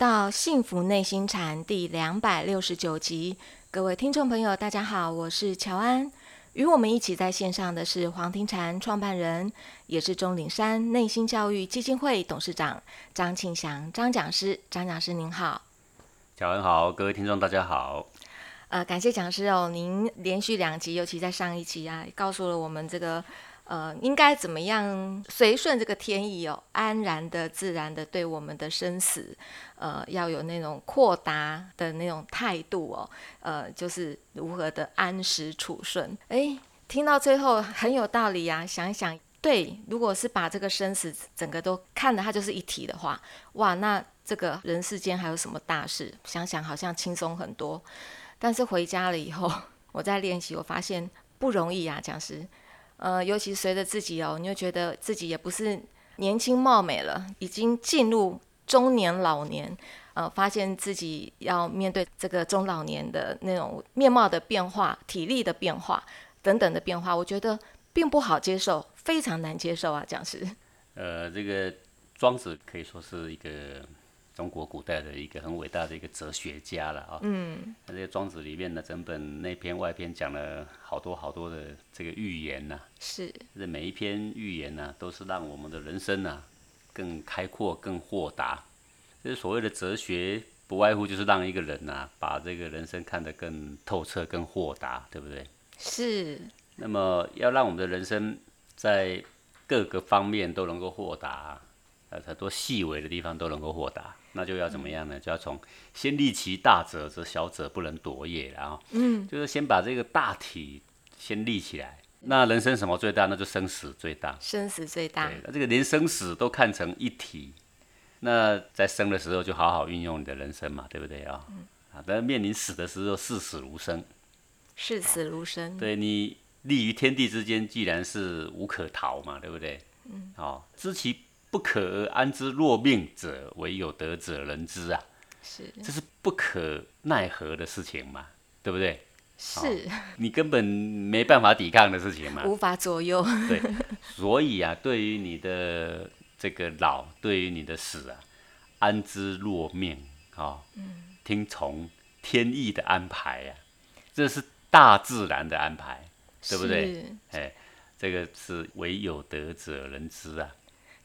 到《幸福内心禅》第两百六十九集，各位听众朋友，大家好，我是乔安。与我们一起在线上的是黄庭禅创办人，也是钟岭山内心教育基金会董事长张庆祥张讲师。张讲师您好，乔安好，各位听众大家好。呃，感谢讲师哦，您连续两集，尤其在上一集啊，告诉了我们这个。呃，应该怎么样随顺这个天意哦，安然的、自然的对我们的生死，呃，要有那种阔达的那种态度哦，呃，就是如何的安时处顺。哎，听到最后很有道理呀，想一想，对，如果是把这个生死整个都看的它就是一体的话，哇，那这个人世间还有什么大事？想想好像轻松很多。但是回家了以后，我在练习，我发现不容易呀，讲师。呃，尤其随着自己哦，你就觉得自己也不是年轻貌美了，已经进入中年老年，呃，发现自己要面对这个中老年的那种面貌的变化、体力的变化等等的变化，我觉得并不好接受，非常难接受啊，讲师。呃，这个庄子可以说是一个。中国古代的一个很伟大的一个哲学家了啊，嗯，那这个庄子里面呢，整本那篇外篇讲了好多好多的这个寓言呐，是，这每一篇寓言呢，都是让我们的人生呢更开阔、更豁达。这所谓的哲学，不外乎就是让一个人呐，把这个人生看得更透彻、更豁达，对不对？是。那么要让我们的人生在各个方面都能够豁达。呃，很多细微的地方都能够豁达，那就要怎么样呢？就要从先立其大者，则小者不能夺也，然后，嗯，就是先把这个大体先立起来。那人生什么最大？那就生死最大。生死最大。对，那这个连生死都看成一体，那在生的时候就好好运用你的人生嘛，对不对啊？嗯啊，但面临死的时候，视死如生。视死如生。对你立于天地之间，既然是无可逃嘛，对不对？嗯。好，知其。不可而安之若命者，唯有德者人之啊！是，这是不可奈何的事情嘛，对不对？是，你根本没办法抵抗的事情嘛，无法左右。对，所以啊，对于你的这个老，对于你的死啊，安之若命啊，嗯，听从天意的安排啊，这是大自然的安排，对不对？哎，这个是唯有德者人知啊。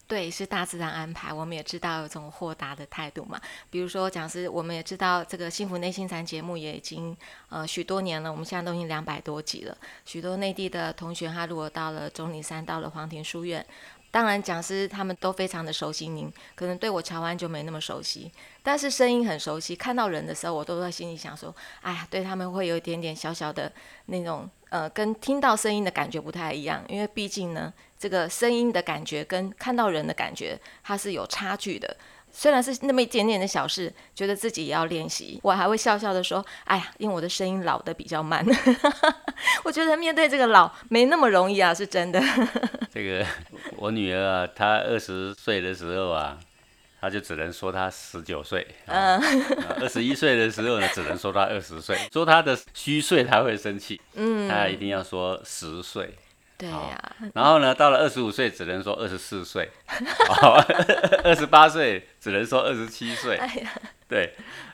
对，是大自然安排。我们也知道有种豁达的态度嘛。比如说讲师，我们也知道这个幸福内心禅节目也已经呃许多年了，我们现在都已经两百多集了。许多内地的同学，他如果到了钟灵山，到了黄庭书院，当然讲师他们都非常的熟悉您，可能对我乔安就没那么熟悉，但是声音很熟悉。看到人的时候，我都在心里想说，哎呀，对他们会有一点点小小的那种呃，跟听到声音的感觉不太一样，因为毕竟呢。这个声音的感觉跟看到人的感觉，它是有差距的。虽然是那么一点点的小事，觉得自己也要练习。我还会笑笑的说：“哎呀，因为我的声音老的比较慢。”我觉得面对这个老没那么容易啊，是真的。这个我女儿啊，她二十岁的时候啊，她就只能说她十九岁。嗯。二十一岁的时候呢，只能说她二十岁。说她的虚岁，她会生气。嗯。她一定要说十岁。对呀，然后呢，到了二十五岁只能说二十四岁，二十八岁只能说二十七岁。哎呀，对，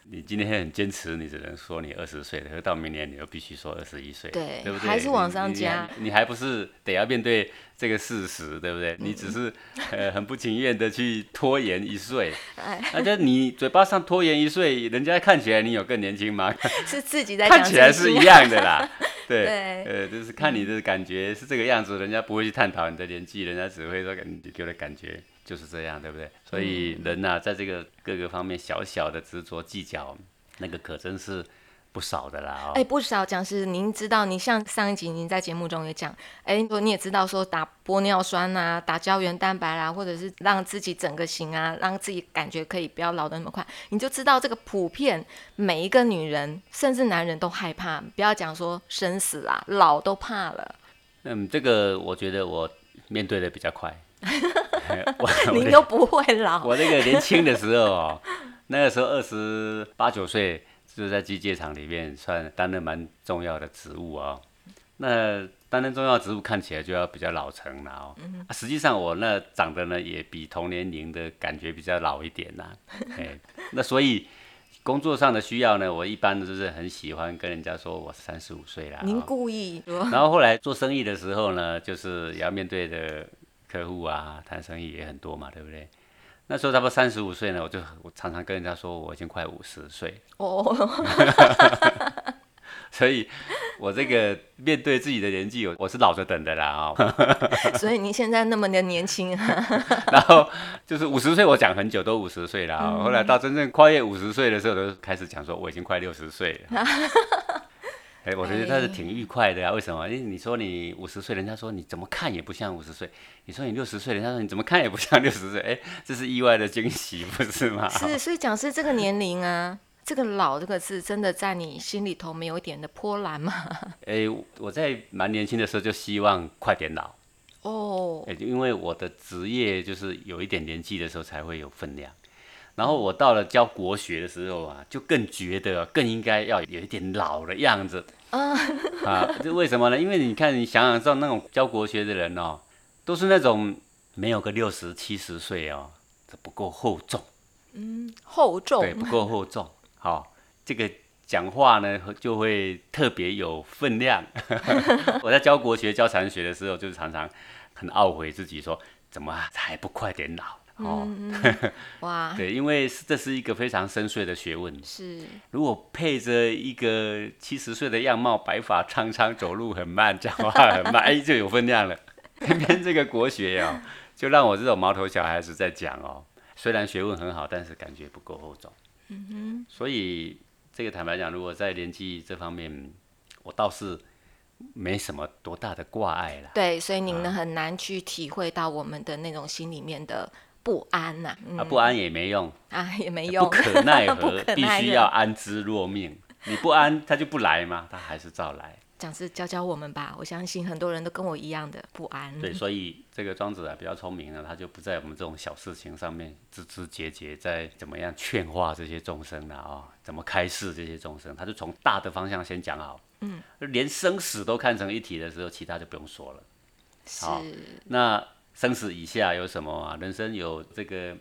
你今天很坚持，你只能说你二十岁了，到明年你又必须说二十一岁，对，对不对？还是往上加，你还不是得要面对这个事实，对不对？你只是呃很不情愿的去拖延一岁，哎，那就你嘴巴上拖延一岁，人家看起来你有更年轻吗？是自己在看起来是一 样的啦。对，呃，就是看你的感觉是这个样子，人家不会去探讨你的年纪，人家只会说你给的感觉就是这样，对不对？所以人呐，在这个各个方面小小的执着计较，那个可真是。不少的啦，哦，哎，不少讲师，您知道，你像上一集您在节目中也讲，哎，说你也知道说打玻尿酸啊，打胶原蛋白啦，或者是让自己整个型啊，让自己感觉可以不要老的那么快，你就知道这个普遍每一个女人甚至男人都害怕，不要讲说生死啊，老都怕了。嗯，这个我觉得我面对的比较快，您都不会老。我那个年轻的时候哦，那个时候二十八九岁。就是在机械厂里面算担任蛮重要的职务哦。那担任重要职务看起来就要比较老成了哦。啊实际上我那长得呢也比同年龄的感觉比较老一点呐、哎，那所以工作上的需要呢，我一般就是很喜欢跟人家说我三十五岁啦。您哦故意然后后来做生意的时候呢，就是也要面对的客户啊，谈生意也很多嘛，对不对？那时候差不多三十五岁呢，我就我常常跟人家说我已经快五十岁，哦，所以我这个面对自己的年纪，我我是老着等的啦哦。所以您现在那么的年轻啊，然后就是五十岁，我讲很久都五十岁了、哦，后来到真正跨越五十岁的时候，都开始讲说我已经快六十岁了。哎，我觉得他是挺愉快的啊，为什么？因为你说你五十岁，人家说你怎么看也不像五十岁；你说你六十岁，人家说你怎么看也不像六十岁。哎，这是意外的惊喜，不是吗？是，所以讲是这个年龄啊，这个“老”这个字，真的在你心里头没有一点的波澜吗？哎，我在蛮年轻的时候就希望快点老，哦，哎，因为我的职业就是有一点年纪的时候才会有分量。然后我到了教国学的时候啊，就更觉得更应该要有一点老的样子。啊，这为什么呢？因为你看，你想想到那种教国学的人哦，都是那种没有个六十七十岁哦，这不够厚重，嗯厚重对，不够厚重。好、这个讲话呢就会特别有分量。我在教国学、教禅学的时候，就是常常很懊悔自己说，怎么还不快点老？哦，哇，对，因为这是一个非常深邃的学问。是如果配着一个七十岁的样貌，白发苍苍，走路很慢，讲话很慢，哎，就有分量了。偏偏这个国学哦，就让我这种毛头小孩子在讲哦，虽然学问很好，但是感觉不够厚重。嗯哼。所以这个坦白讲，如果在年纪这方面，我倒是没什么多大的挂碍了。对，所以您呢很难去体会到我们的那种心里面的不安呐、嗯啊，不安也没用，啊，也没用，不可奈何，必须要安之若命。你不安，他就不来吗，他还是照来。讲师教教我们吧，我相信很多人都跟我一样的不安。对，所以这个庄子啊比较聪明呢，他就不在我们这种小事情上面枝枝节节在怎么样劝化这些众生了啊、哦，怎么开示这些众生，他就从大的方向先讲好。嗯，连生死都看成一体的时候，其他就不用说了。是好那生死以下有什么啊？人生有这个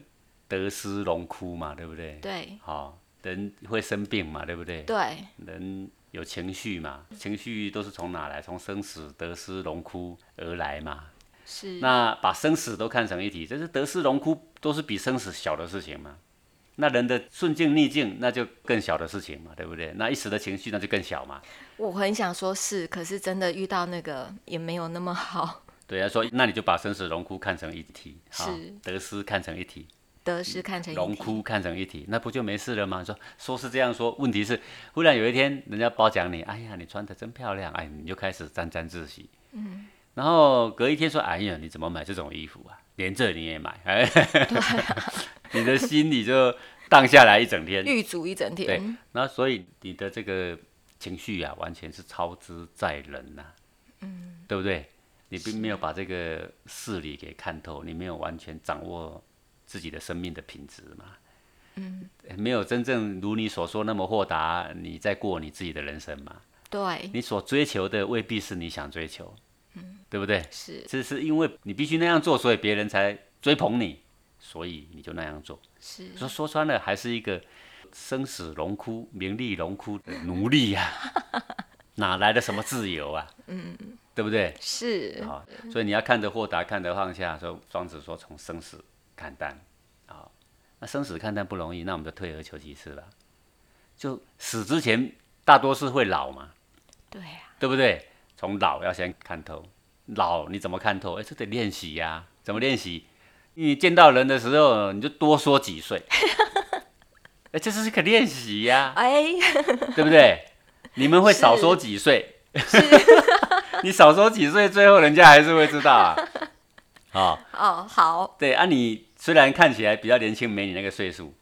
得失荣枯嘛，对不对？对好、人会生病嘛，对不对？对，人有情绪嘛，情绪都是从哪来？从生死、得失、荣枯而来嘛。是那把生死都看成一体，这是得失荣枯都是比生死小的事情嘛。那人的顺境逆境，那就更小的事情嘛，对不对？那一时的情绪，那就更小嘛。我很想说是，可是真的遇到那个也没有那么好，对啊，说那你就把生死荣枯看成一体，啊是得失看成一体，得失看成。荣枯看成一体，那不就没事了吗？说说是这样说，问题是忽然有一天人家褒奖你，哎呀，你穿的真漂亮，哎，你就开始沾沾自喜。嗯。然后隔一天说，哎呀，你怎么买这种衣服啊？连这你也买，哎，你的心里就荡下来一整天。玉足一整天对天，，那所以你的这个情绪啊，完全是超之在人呐、嗯，对不对？你并没有把这个事理给看透，你没有完全掌握自己的生命的品质嘛，嗯，没有真正如你所说那么豁达，你在过你自己的人生嘛。对，你所追求的未必是你想追求，嗯，对不对？是这是因为你必须那样做，所以别人才追捧你，所以你就那样做。是，说说穿了，还是一个生死荣枯、名利荣枯的奴隶呀、哪来的什么自由啊？嗯，对不对？是，好，所以你要看得豁达，看得放下。说庄子说从生死看淡，啊，那生死看淡不容易，那我们就退而求其次了。就死之前大多是会老嘛，对啊，对不对？从老要先看透，老你怎么看透？哎，这得练习呀、怎么练习？你见到人的时候，你就多说几岁。哎，这是个练习呀、哎，对不对？你们会少说几岁？你少说几岁，最后人家还是会知道啊。哦，哦，好，对啊，你虽然看起来比较年轻，没你那个岁数，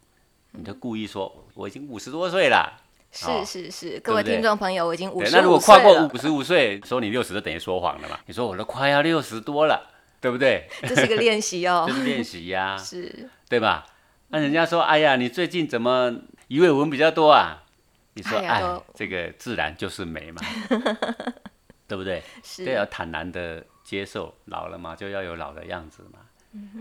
你就故意说我已经五十多岁了。哦是是是，各位听众朋友，我已经五对，十那如果跨过五十五岁，说你六十，就等于说谎了嘛。你说我都快要六十多了，对不对？这是个练习哦 这，是练习呀、是，对吧？那人家说，哎呀，你最近怎么鱼尾纹比较多啊？你说，哎哎，这个自然就是美嘛。对不对？是对，要坦然的接受，老了嘛，就要有老的样子嘛。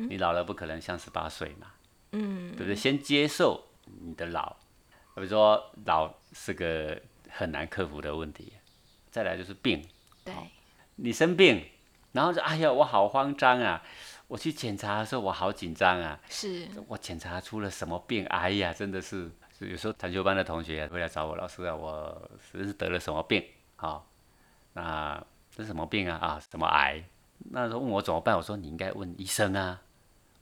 你老了不可能像十八岁嘛，嗯对不对？先接受你的老，比如说老是个很难克服的问题。再来就是病，对你生病，然后说哎呀我好慌张啊，我去检查的时候我好紧张啊，是我检查出了什么病？哎呀，真的是有时候禅修班的同学会来找我，老师啊，我是得了什么病？好、那这是什么病啊？啊，什么癌？那时候问我怎么办？我说你应该问医生啊，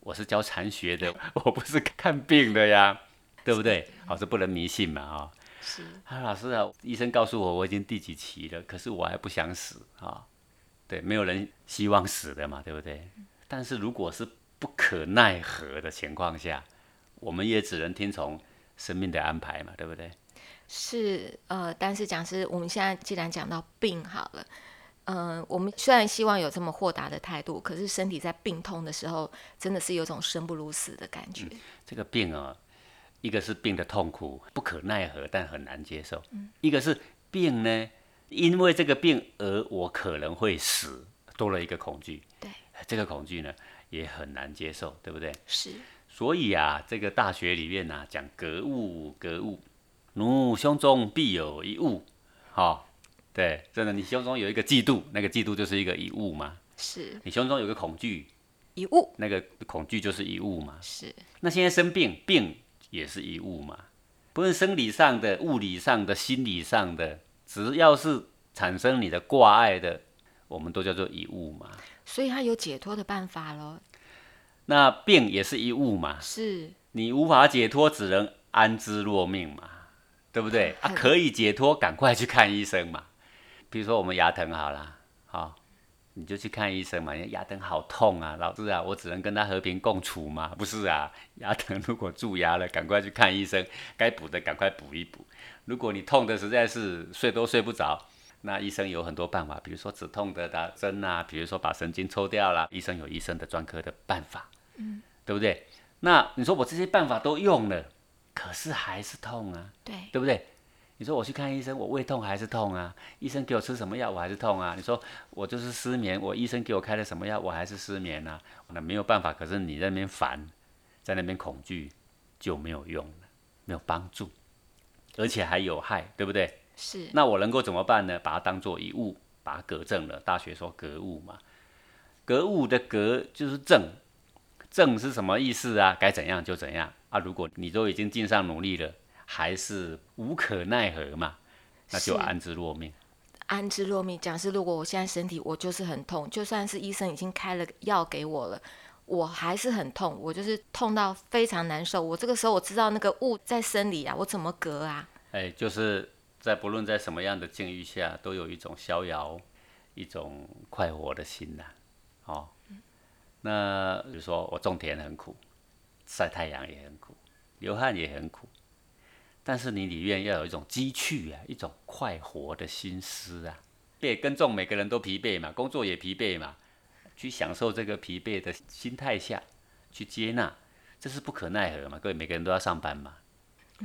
我是教禅学的，我不是看病的呀，对不对？老师不能迷信嘛啊、是啊，老师啊，医生告诉我我已经第几期了，可是我还不想死啊。对，没有人希望死的嘛，对不对？但是如果是不可奈何的情况下，我们也只能听从生命的安排嘛，对不对？是呃，但是讲师，我们现在既然讲到病好了，嗯、我们虽然希望有这么豁达的态度，可是身体在病痛的时候，真的是有种生不如死的感觉。这个病啊，一个是病的痛苦不可奈何，但很难接受；一个是病呢，因为这个病而我可能会死，多了一个恐惧。对，这个恐惧呢也很难接受，对不对？是所以啊，这个大学里面啊，讲格物，格物，奴胸中必有一物，好、对，真的，你胸中有一个嫉妒，那个嫉妒就是一个一物嘛；是。你胸中有个恐惧，一物，那个恐惧就是一物嘛。是。那现在生病，病也是一物嘛，不论生理上的、物理上的、心理上的，只要是产生你的挂碍的，我们都叫做一物嘛。所以他有解脱的办法咯。那病也是一物嘛，是。你无法解脱，只能安之若命嘛，对不对？啊，可以解脱，赶快去看医生嘛。比如说我们牙疼好了，好、你就去看医生嘛。你牙疼好痛啊，老师啊，我只能跟他和平共处嘛？不是啊，牙疼如果蛀牙了，赶快去看医生，该补的赶快补一补。如果你痛的实在是睡都睡不着，那医生有很多办法，比如说止痛的打针啊，比如说把神经抽掉了，医生有医生的专科的办法，嗯，对不对？那你说我这些办法都用了，可是还是痛啊，对，对不对？你说我去看医生，我胃痛还是痛啊？医生给我吃什么药，我还是痛啊？你说我就是失眠，我医生给我开了什么药，我还是失眠啊？那没有办法，可是你在那边烦，在那边恐惧就没有用了，没有帮助，而且还有害，对不对？是那我能够怎么办呢？把它当做一物，把它格正了。大学说格物嘛，格物的格就是正，正是什么意思啊？该怎样就怎样啊。如果你都已经尽上努力了，还是无可奈何嘛，那就安之若命。安之若命。讲是，如果我现在身体我就是很痛，就算是医生已经开了药给我了，我还是很痛，我就是痛到非常难受。我这个时候我知道那个物在生理啊，我怎么隔啊？哎，就是在不论在什么样的境遇下，都有一种逍遥、一种快活的心呐、哦，那比如说我种田很苦，晒太阳也很苦，流汗也很苦，但是你里面要有一种积蓄啊，一种快活的心思啊。对，耕种每个人都疲惫嘛，工作也疲惫嘛，去享受这个疲惫的心态下去接纳，这是不可奈何嘛。各位每个人都要上班嘛，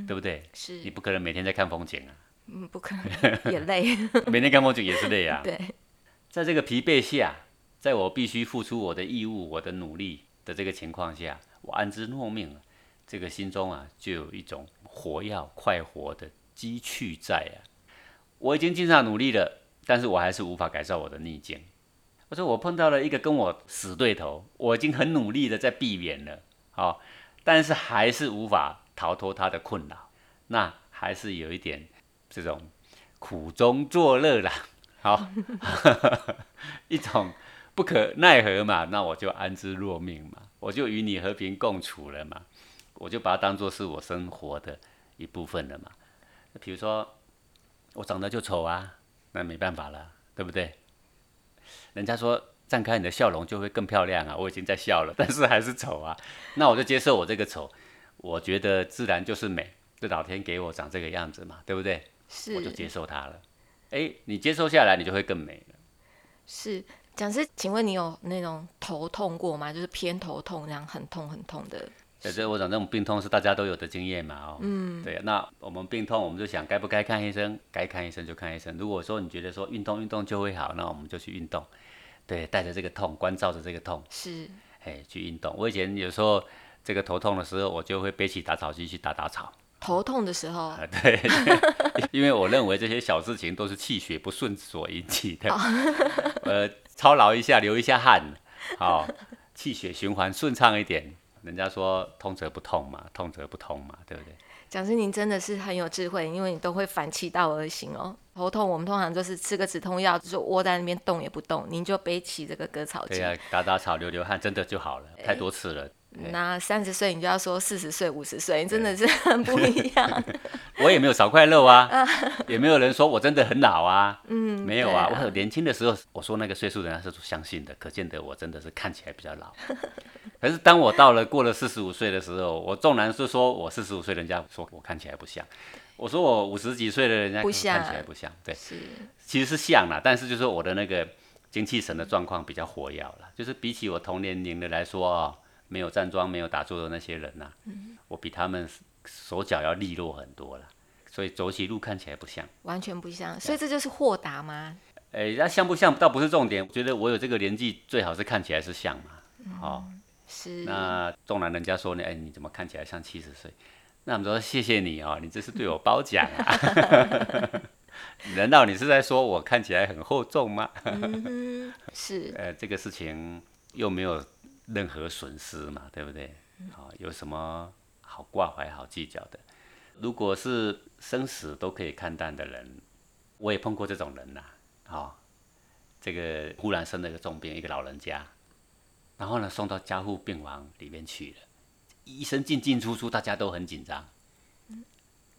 对不对？是你不可能每天在看风景啊，嗯，不可能，也累。每天看风景也是累啊。对，在这个疲惫下，在我必须付出我的义务、我的努力的这个情况下，我安之若命了，这个心中啊，就有一种活要快活的积蓄在啊。我已经尽上努力了，但是我还是无法改善我的逆境。我说我碰到了一个跟我死对头，我已经很努力的在避免了，好、但是还是无法逃脱他的困扰，那还是有一点这种苦中作乐啦，好，一种不可奈何嘛，那我就安之若命嘛，我就与你和平共处了嘛，我就把它当做是我生活的一部分了嘛。比如说我长得就丑啊，那没办法了，对不对？人家说绽开你的笑容就会更漂亮啊，我已经在笑了，但是还是丑啊，那我就接受我这个丑，我觉得自然就是美，这老天给我长这个样子嘛，对不对？是我就接受它了。哎，你接受下来，你就会更美了。是。讲师，请问你有那种头痛过吗？就是偏头痛，这样很痛很痛的。对，这我讲这种病痛是大家都有的经验嘛，哦，嗯，对，那我们病痛，我们就想该不该看医生，该看医生就看医生。如果说你觉得说运动运动就会好，那我们就去运动，对，带着这个痛，关照着这个痛，是，哎，去运动。我以前有时候这个头痛的时候，我就会背起打草机去打打草。头痛的时候，啊，对，因为我认为这些小事情都是气血不顺所引起的，呃，操劳一下，流一下汗，好，气血循环顺畅一点。人家说通则不痛嘛，痛则不通嘛，对不对？讲师，您真的是很有智慧，因为你都会反其道而行哦。头痛，我们通常就是吃个止痛药，就窝在那边动也不动，您就背起这个割草机，对呀，打打草，流流汗，真的就好了。太多次了。那三十岁你就要说四十岁、五十岁，真的是很不一样。我也没有少快乐啊，也没有人说我真的很老啊。嗯，没有啊，我很年轻的时候我说那个岁数，人家是相信的，可见得我真的是看起来比较老。可是当我到了过了四十五岁的时候，我纵然是说我四十五岁，人家说我看起来不像；我说我五十几岁的人家看起来不像。对，是，其实是像啦，但是就是我的那个精气神的状况比较活跃了，就是比起我同年龄的来说啊。没有站桩、没有打坐的那些人呐，我比他们手脚要利落很多了，所以走起路看起来不像，完全不像。所以这就是豁达吗？哎，那像不像倒不是重点，我觉得我有这个年纪，最好是看起来是像嘛。哦，是。那纵然人家说呢，哎，你怎么看起来像七十岁？那我们说谢谢你哦，你这是对我褒奖啊。难道你是在说我看起来很厚重吗？是。呃，这个事情又没有。任何损失嘛，对不对？好，有什么好挂怀、好计较的？如果是生死都可以看淡的人，我也碰过这种人呐。好，这个忽然生了一个重病，一个老人家，然后呢送到加护病房里面去了，医生进进出出，大家都很紧张。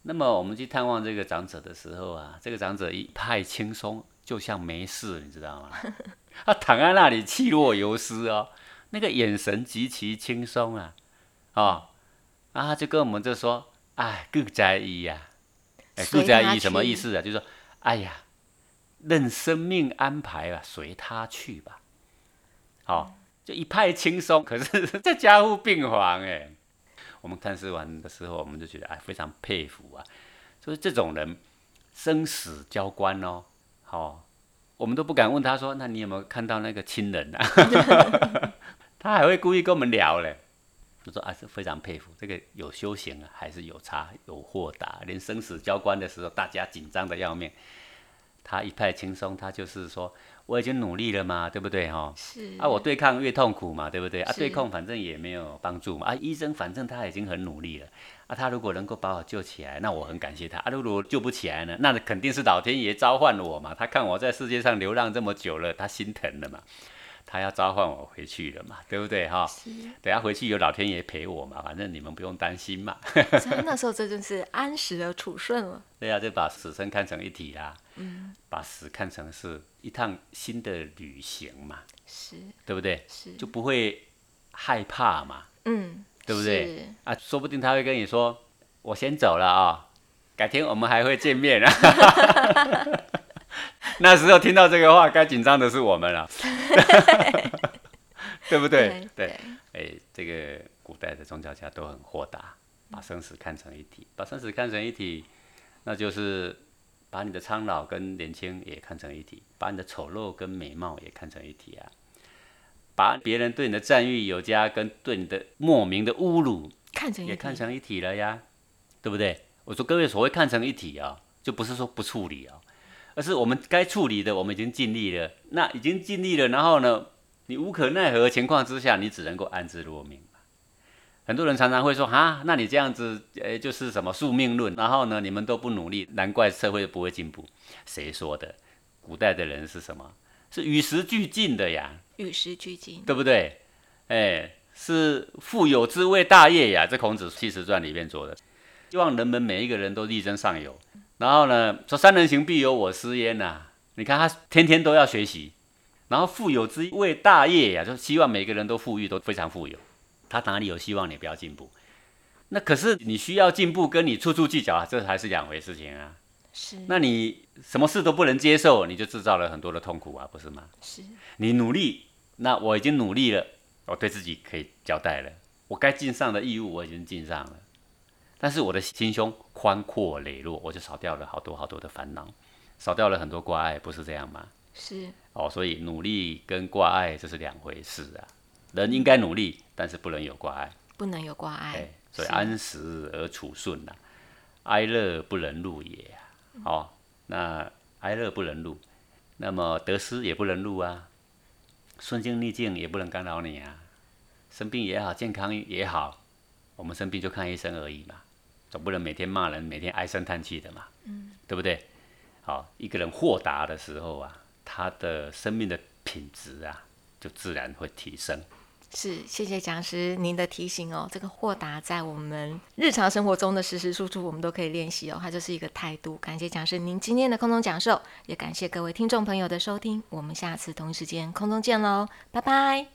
那么我们去探望这个长者的时候啊，这个长者一派轻松，就像没事，你知道吗？他躺在那里，气若游丝哦。那个眼神极其轻松啊，哦，啊他就跟我们就说：“哎，各在意呀，哎，各在意什么意思啊？就是说，哎呀，任生命安排吧，随他去吧。”好，就一派轻松。可是，在加护病房，哎，我们探视完的时候，我们就觉得哎，非常佩服啊，就是这种人生死交关哦，好，我们都不敢问他说：“那你有没有看到那个亲人啊？” 他还会故意跟我们聊嘞，我说啊，是非常佩服这个有修行啊，还是有差有豁达，连生死交关的时候，大家紧张的要命，他一派轻松，他就是说我已经努力了嘛，对不对？哈？是。啊，我对抗越痛苦嘛，对不对？啊，对抗反正也没有帮助嘛，啊，医生反正他已经很努力了，啊，他如果能够把我救起来，那我很感谢他，啊，如果救不起来呢，那肯定是老天爷召唤我嘛，他看我在世界上流浪这么久了，他心疼了嘛。他要召唤我回去了嘛，对不对哈？等下回去有老天爷陪我嘛，反正你们不用担心嘛。所以那时候这就是安时而处顺了。对呀，就把死生看成一体啦。嗯。把死看成是一趟新的旅行嘛。是。对不对？是。就不会害怕嘛。嗯。对不对？啊，说不定他会跟你说：“我先走了啊，改天我们还会见面啊。” 那时候听到这个话，该紧张的是我们了，对不对？对，哎，这个古代的宗教家都很豁达，把生死看成一体，把生死看成一体，那就是把你的苍老跟年轻也看成一体，把你的丑陋跟美貌也看成一体啊，把别人对你的赞誉有加跟对你的莫名的侮辱看成也看成一体了呀，对不对？我说各位所谓看成一体啊，就不是说不处理啊。而是我们该处理的，我们已经尽力了。那已经尽力了，然后呢，你无可奈何的情况之下，你只能够安之若命很多人常常会说：“啊，那你这样子，呃，就是什么宿命论？然后呢，你们都不努力，难怪社会不会进步。”谁说的？古代的人是什么？是与时俱进的呀。与时俱进，对不对？哎，是富有之谓大业呀。这孔子七十传里面做的，希望人们每一个人都力争上游。然后呢，说三人行必有我师焉呐。你看他天天都要学习，然后富有之谓大业呀，就希望每个人都富裕，都非常富有。他哪里有希望你不要进步？那可是你需要进步，跟你处处计较啊，这还是两回事情啊。是。那你什么事都不能接受，你就制造了很多的痛苦啊，不是吗？是。你努力，那我已经努力了，我对自己可以交代了。我该尽上的义务我已经尽上了，但是我的心胸宽阔磊落，我就少掉了好多好多的烦恼，少掉了很多挂碍，不是这样吗？是哦，所以努力跟挂碍这是两回事啊。人应该努力，但是不能有挂碍。不能有挂碍。哎，所以安时而处顺呐、哀乐不能入也啊。哦，那哀乐不能入，那么得失也不能入啊。顺境逆境也不能干扰你啊。生病也好，健康也好，我们生病就看医生而已嘛，总不能每天骂人，每天唉声叹气的嘛，嗯，对不对？好，一个人豁达的时候啊，他的生命的品质啊，就自然会提升。是，谢谢讲师您的提醒哦。这个豁达在我们日常生活中的时时处处，我们都可以练习哦。它就是一个态度。感谢讲师您今天的空中讲授，也感谢各位听众朋友的收听。我们下次同一时间空中见喽，拜拜。